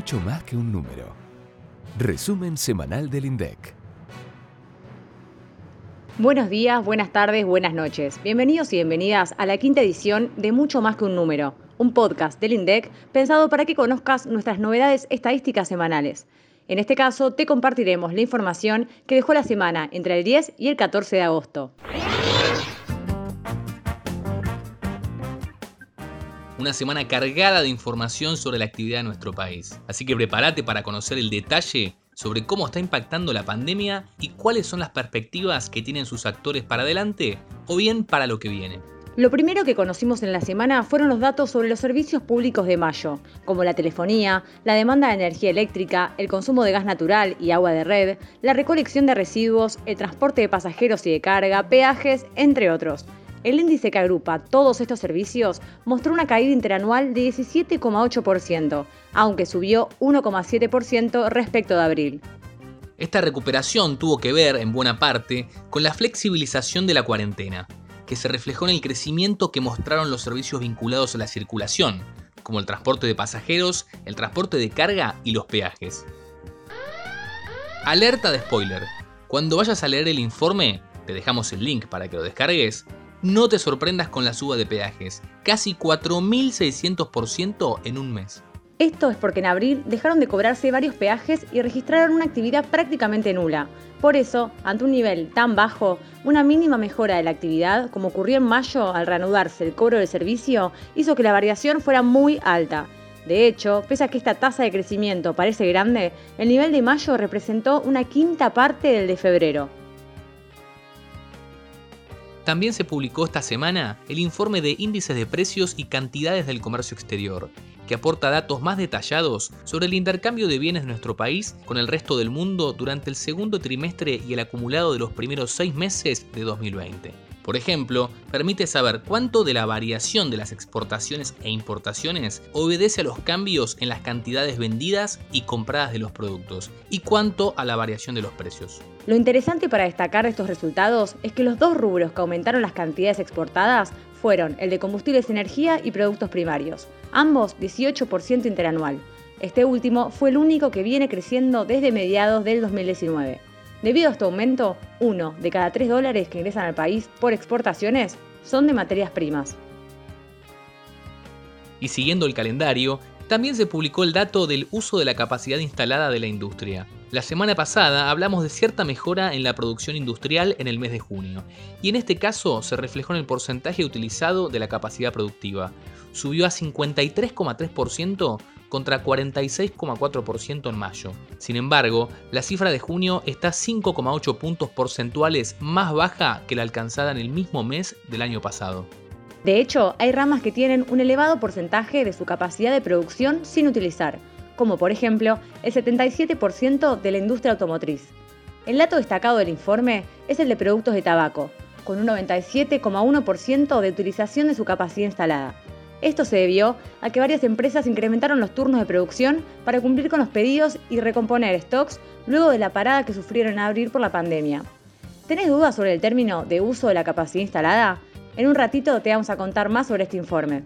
mucho más que un número. Resumen semanal del INDEC. Buenos días, buenas tardes, buenas noches. Bienvenidos y bienvenidas a la quinta edición de Mucho más que un número, un podcast del INDEC pensado para que conozcas nuestras novedades estadísticas semanales. En este caso, te compartiremos la información que dejó la semana entre el 10 y el 14 de agosto. Una semana cargada de información sobre la actividad de nuestro país. Así que prepárate para conocer el detalle sobre cómo está impactando la pandemia y cuáles son las perspectivas que tienen sus actores para adelante o bien para lo que viene. Lo primero que conocimos en la semana fueron los datos sobre los servicios públicos de mayo, como la telefonía, la demanda de energía eléctrica, el consumo de gas natural y agua de red, la recolección de residuos, el transporte de pasajeros y de carga, peajes, entre otros. El índice que agrupa todos estos servicios mostró una caída interanual de 17,8%, aunque subió 1,7% respecto de abril. Esta recuperación tuvo que ver, en buena parte, con la flexibilización de la cuarentena, que se reflejó en el crecimiento que mostraron los servicios vinculados a la circulación, como el transporte de pasajeros, el transporte de carga y los peajes. Alerta de spoiler. Cuando vayas a leer el informe, te dejamos el link para que lo descargues, no te sorprendas con la suba de peajes, casi 4.600% en un mes. Esto es porque en abril dejaron de cobrarse varios peajes y registraron una actividad prácticamente nula. Por eso, ante un nivel tan bajo, una mínima mejora de la actividad, como ocurrió en mayo al reanudarse el cobro del servicio, hizo que la variación fuera muy alta. De hecho, pese a que esta tasa de crecimiento parece grande, el nivel de mayo representó una quinta parte del de febrero. También se publicó esta semana el informe de índices de precios y cantidades del comercio exterior, que aporta datos más detallados sobre el intercambio de bienes de nuestro país con el resto del mundo durante el segundo trimestre y el acumulado de los primeros seis meses de 2020. Por ejemplo, permite saber cuánto de la variación de las exportaciones e importaciones obedece a los cambios en las cantidades vendidas y compradas de los productos y cuánto a la variación de los precios. Lo interesante para destacar estos resultados es que los dos rubros que aumentaron las cantidades exportadas fueron el de combustibles, energía y productos primarios, ambos 18% interanual. Este último fue el único que viene creciendo desde mediados del 2019. Debido a este aumento, uno de cada tres dólares que ingresan al país por exportaciones son de materias primas. Y siguiendo el calendario, también se publicó el dato del uso de la capacidad instalada de la industria. La semana pasada hablamos de cierta mejora en la producción industrial en el mes de junio, y en este caso se reflejó en el porcentaje utilizado de la capacidad productiva. Subió a 53,3% contra 46,4% en mayo. Sin embargo, la cifra de junio está 5,8 puntos porcentuales más baja que la alcanzada en el mismo mes del año pasado. De hecho, hay ramas que tienen un elevado porcentaje de su capacidad de producción sin utilizar, como por ejemplo el 77% de la industria automotriz. El dato destacado del informe es el de productos de tabaco, con un 97,1% de utilización de su capacidad instalada, esto se debió a que varias empresas incrementaron los turnos de producción para cumplir con los pedidos y recomponer stocks luego de la parada que sufrieron en abril por la pandemia. ¿Tenés dudas sobre el término de uso de la capacidad instalada? En un ratito te vamos a contar más sobre este informe.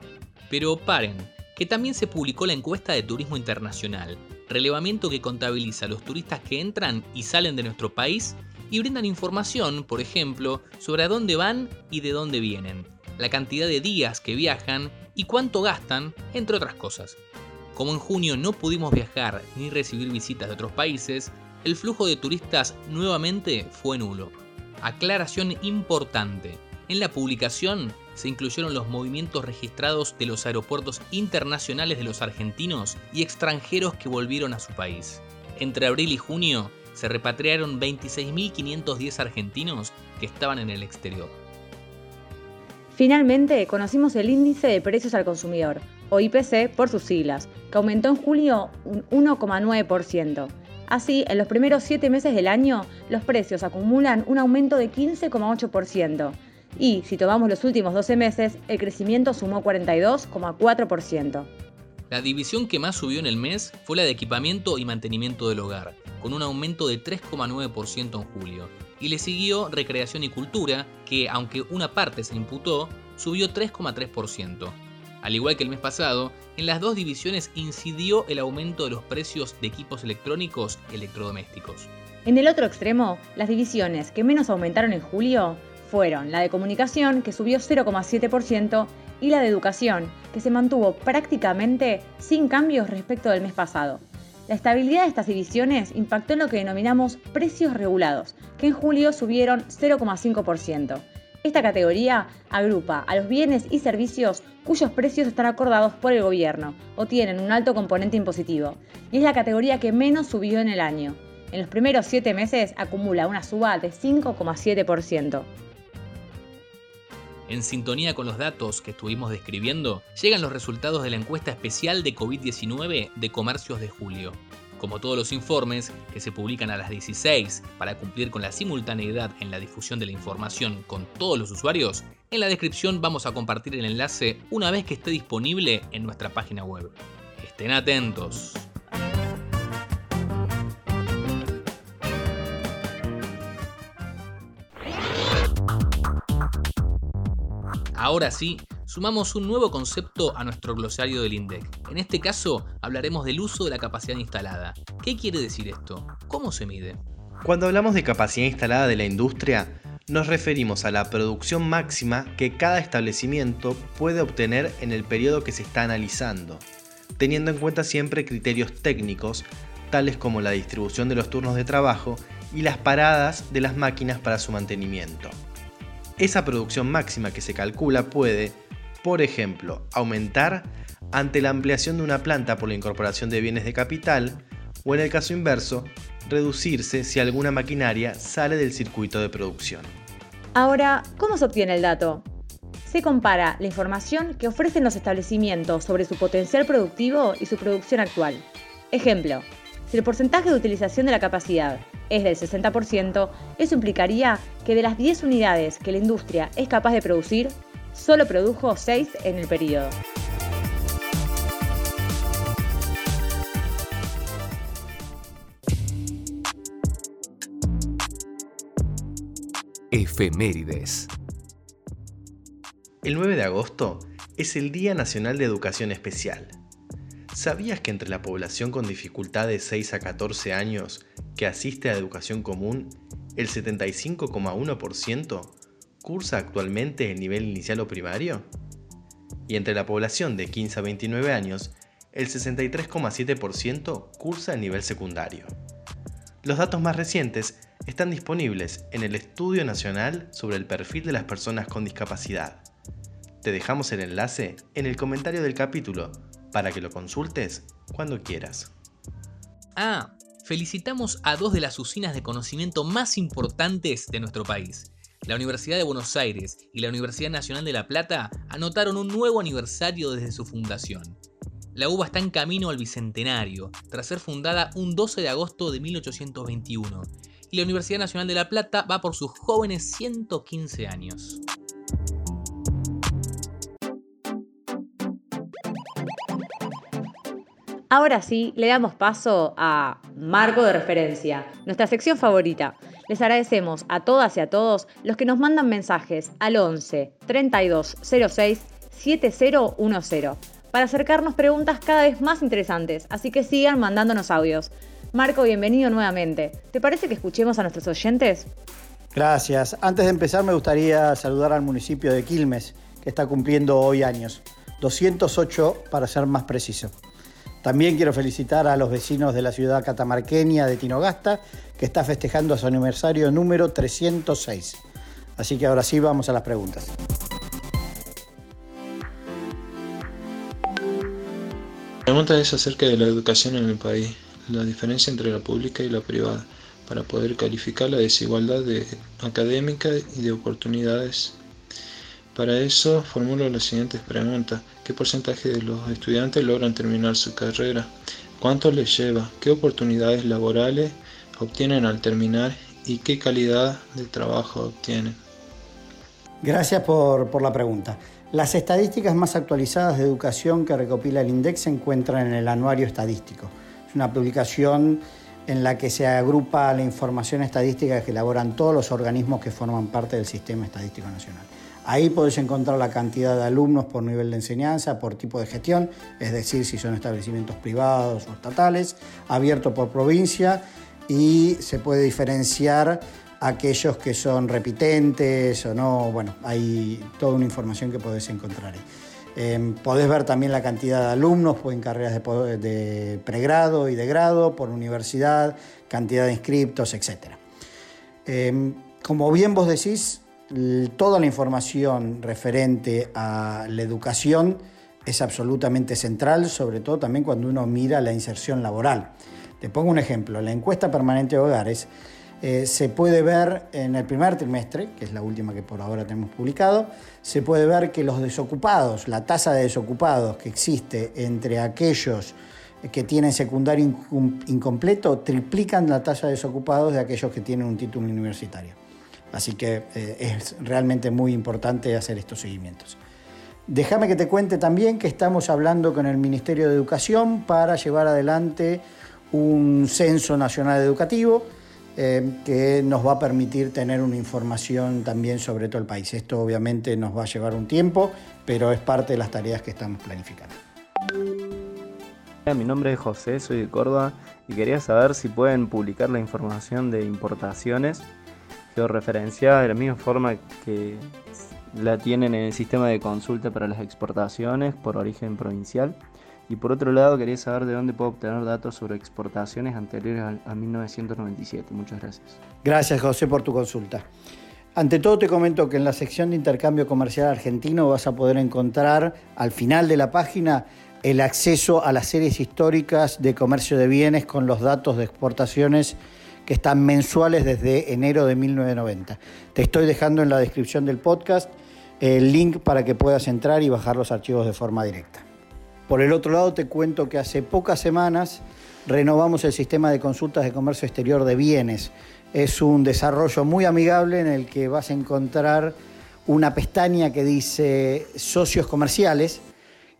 Pero paren, que también se publicó la encuesta de turismo internacional, relevamiento que contabiliza los turistas que entran y salen de nuestro país y brindan información, por ejemplo, sobre a dónde van y de dónde vienen, la cantidad de días que viajan y cuánto gastan, entre otras cosas. Como en junio no pudimos viajar ni recibir visitas de otros países, el flujo de turistas nuevamente fue nulo. Aclaración importante. En la publicación se incluyeron los movimientos registrados de los aeropuertos internacionales de los argentinos y extranjeros que volvieron a su país. Entre abril y junio se repatriaron 26.510 argentinos que estaban en el exterior. Finalmente, conocimos el índice de precios al consumidor, o IPC por sus siglas, que aumentó en julio un 1,9%. Así, en los primeros 7 meses del año, los precios acumulan un aumento de 15,8%. Y, si tomamos los últimos 12 meses, el crecimiento sumó 42,4%. La división que más subió en el mes fue la de equipamiento y mantenimiento del hogar, con un aumento de 3,9% en julio, y le siguió recreación y cultura, que aunque una parte se imputó, subió 3,3%. Al igual que el mes pasado, en las dos divisiones incidió el aumento de los precios de equipos electrónicos electrodomésticos. En el otro extremo, las divisiones que menos aumentaron en julio fueron la de comunicación, que subió 0,7%, y la de educación, que se mantuvo prácticamente sin cambios respecto del mes pasado. La estabilidad de estas divisiones impactó en lo que denominamos precios regulados, que en julio subieron 0,5%. Esta categoría agrupa a los bienes y servicios cuyos precios están acordados por el gobierno o tienen un alto componente impositivo, y es la categoría que menos subió en el año. En los primeros 7 meses acumula una suba de 5,7%. En sintonía con los datos que estuvimos describiendo, llegan los resultados de la encuesta especial de COVID-19 de comercios de julio. Como todos los informes, que se publican a las 16 para cumplir con la simultaneidad en la difusión de la información con todos los usuarios, en la descripción vamos a compartir el enlace una vez que esté disponible en nuestra página web. Estén atentos. Ahora sí, sumamos un nuevo concepto a nuestro glosario del INDEC. En este caso, hablaremos del uso de la capacidad instalada. ¿Qué quiere decir esto? ¿Cómo se mide? Cuando hablamos de capacidad instalada de la industria, nos referimos a la producción máxima que cada establecimiento puede obtener en el periodo que se está analizando, teniendo en cuenta siempre criterios técnicos, tales como la distribución de los turnos de trabajo y las paradas de las máquinas para su mantenimiento. Esa producción máxima que se calcula puede, por ejemplo, aumentar ante la ampliación de una planta por la incorporación de bienes de capital o en el caso inverso, reducirse si alguna maquinaria sale del circuito de producción. Ahora, ¿cómo se obtiene el dato? Se compara la información que ofrecen los establecimientos sobre su potencial productivo y su producción actual. Ejemplo, si el porcentaje de utilización de la capacidad es del 60%, eso implicaría que de las 10 unidades que la industria es capaz de producir, solo produjo 6 en el periodo. Efemérides. El 9 de agosto es el Día Nacional de Educación Especial. ¿Sabías que entre la población con dificultad de 6 a 14 años que asiste a educación común, el 75,1% cursa actualmente el nivel inicial o primario? Y entre la población de 15 a 29 años, el 63,7% cursa el nivel secundario. Los datos más recientes están disponibles en el Estudio Nacional sobre el perfil de las personas con discapacidad. Te dejamos el enlace en el comentario del capítulo para que lo consultes cuando quieras. Ah, felicitamos a dos de las usinas de conocimiento más importantes de nuestro país. La Universidad de Buenos Aires y la Universidad Nacional de La Plata anotaron un nuevo aniversario desde su fundación. La UBA está en camino al bicentenario, tras ser fundada un 12 de agosto de 1821, y la Universidad Nacional de La Plata va por sus jóvenes 115 años. Ahora sí, le damos paso a Marco de Referencia, nuestra sección favorita. Les agradecemos a todas y a todos los que nos mandan mensajes al 11 32 06 7010 para acercarnos preguntas cada vez más interesantes, así que sigan mandándonos audios. Marco, bienvenido nuevamente. ¿Te parece que escuchemos a nuestros oyentes? Gracias. Antes de empezar me gustaría saludar al municipio de Quilmes, que está cumpliendo hoy años. 208 para ser más preciso. También quiero felicitar a los vecinos de la ciudad catamarqueña de Tinogasta, que está festejando su aniversario número 306. Así que ahora sí vamos a las preguntas. La pregunta es acerca de la educación en el país, la diferencia entre la pública y la privada, para poder calificar la desigualdad de académica y de oportunidades para eso formulo las siguientes preguntas. ¿Qué porcentaje de los estudiantes logran terminar su carrera? ¿Cuánto les lleva? ¿Qué oportunidades laborales obtienen al terminar? ¿Y qué calidad de trabajo obtienen? Gracias por, la pregunta. Las estadísticas más actualizadas de educación que recopila el INDEX se encuentran en el Anuario Estadístico. Es una publicación en la que se agrupa la información estadística que elaboran todos los organismos que forman parte del Sistema Estadístico Nacional. Ahí podés encontrar la cantidad de alumnos por nivel de enseñanza, por tipo de gestión, es decir, si son establecimientos privados o estatales, abierto por provincia y se puede diferenciar aquellos que son repitentes o no. Bueno, hay toda una información que podés encontrar ahí. Em, ver también la cantidad de alumnos en carreras de, pregrado y de grado, por universidad, cantidad de inscriptos, etc. Em, como bien vos decís, toda la información referente a la educación es absolutamente central, sobre todo también cuando uno mira la inserción laboral. Te pongo un ejemplo, la encuesta permanente de hogares eh, se puede ver en el primer trimestre, que es la última que por ahora tenemos publicado, se puede ver que los desocupados, la tasa de desocupados que existe entre aquellos que tienen secundario incompleto, triplican la tasa de desocupados de aquellos que tienen un título universitario. Así que eh, es realmente muy importante hacer estos seguimientos. Déjame que te cuente también que estamos hablando con el Ministerio de Educación para llevar adelante un censo nacional educativo eh, que nos va a permitir tener una información también sobre todo el país. Esto obviamente nos va a llevar un tiempo, pero es parte de las tareas que estamos planificando. Mi nombre es José, soy de Córdoba y quería saber si pueden publicar la información de importaciones georreferenciada de la misma forma que la tienen en el sistema de consulta para las exportaciones por origen provincial. Y por otro lado, quería saber de dónde puedo obtener datos sobre exportaciones anteriores a, 1997. Muchas gracias. Gracias, José, por tu consulta. Ante todo te comento que en la sección de intercambio comercial argentino vas a poder encontrar al final de la página el acceso a las series históricas de comercio de bienes con los datos de exportaciones que están mensuales desde enero de 1990. Te estoy dejando en la descripción del podcast el link para que puedas entrar y bajar los archivos de forma directa. Por el otro lado, te cuento que hace pocas semanas renovamos el sistema de consultas de comercio exterior de bienes. Es un desarrollo muy amigable en el que vas a encontrar una pestaña que dice socios comerciales,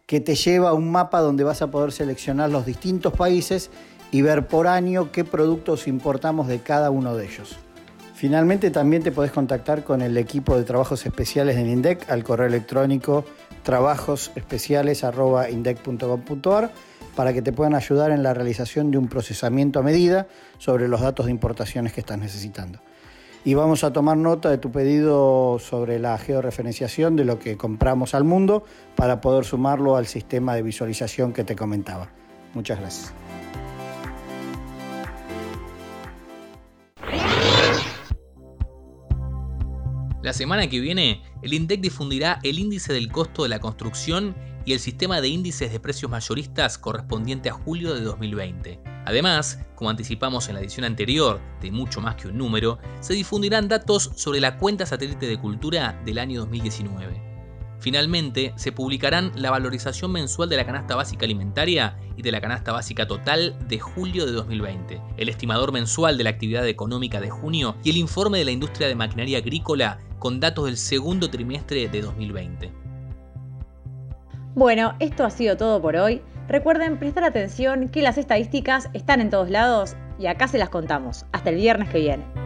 que te lleva a un mapa donde vas a poder seleccionar los distintos países y ver por año qué productos importamos de cada uno de ellos. Finalmente también te podés contactar con el equipo de trabajos especiales del INDEC al correo electrónico trabajosespeciales.indec.com.ar para que te puedan ayudar en la realización de un procesamiento a medida sobre los datos de importaciones que estás necesitando. Y vamos a tomar nota de tu pedido sobre la georreferenciación de lo que compramos al mundo para poder sumarlo al sistema de visualización que te comentaba. Muchas gracias. La semana que viene, el INDEC difundirá el índice del costo de la construcción y el sistema de índices de precios mayoristas correspondiente a julio de 2020. Además, como anticipamos en la edición anterior, de mucho más que un número, se difundirán datos sobre la cuenta satélite de cultura del año 2019. Finalmente, se publicarán la valorización mensual de la canasta básica alimentaria y de la canasta básica total de julio de 2020, el estimador mensual de la actividad económica de junio y el informe de la industria de maquinaria agrícola con datos del segundo trimestre de 2020. Bueno, esto ha sido todo por hoy. Recuerden prestar atención que las estadísticas están en todos lados y acá se las contamos. Hasta el viernes que viene.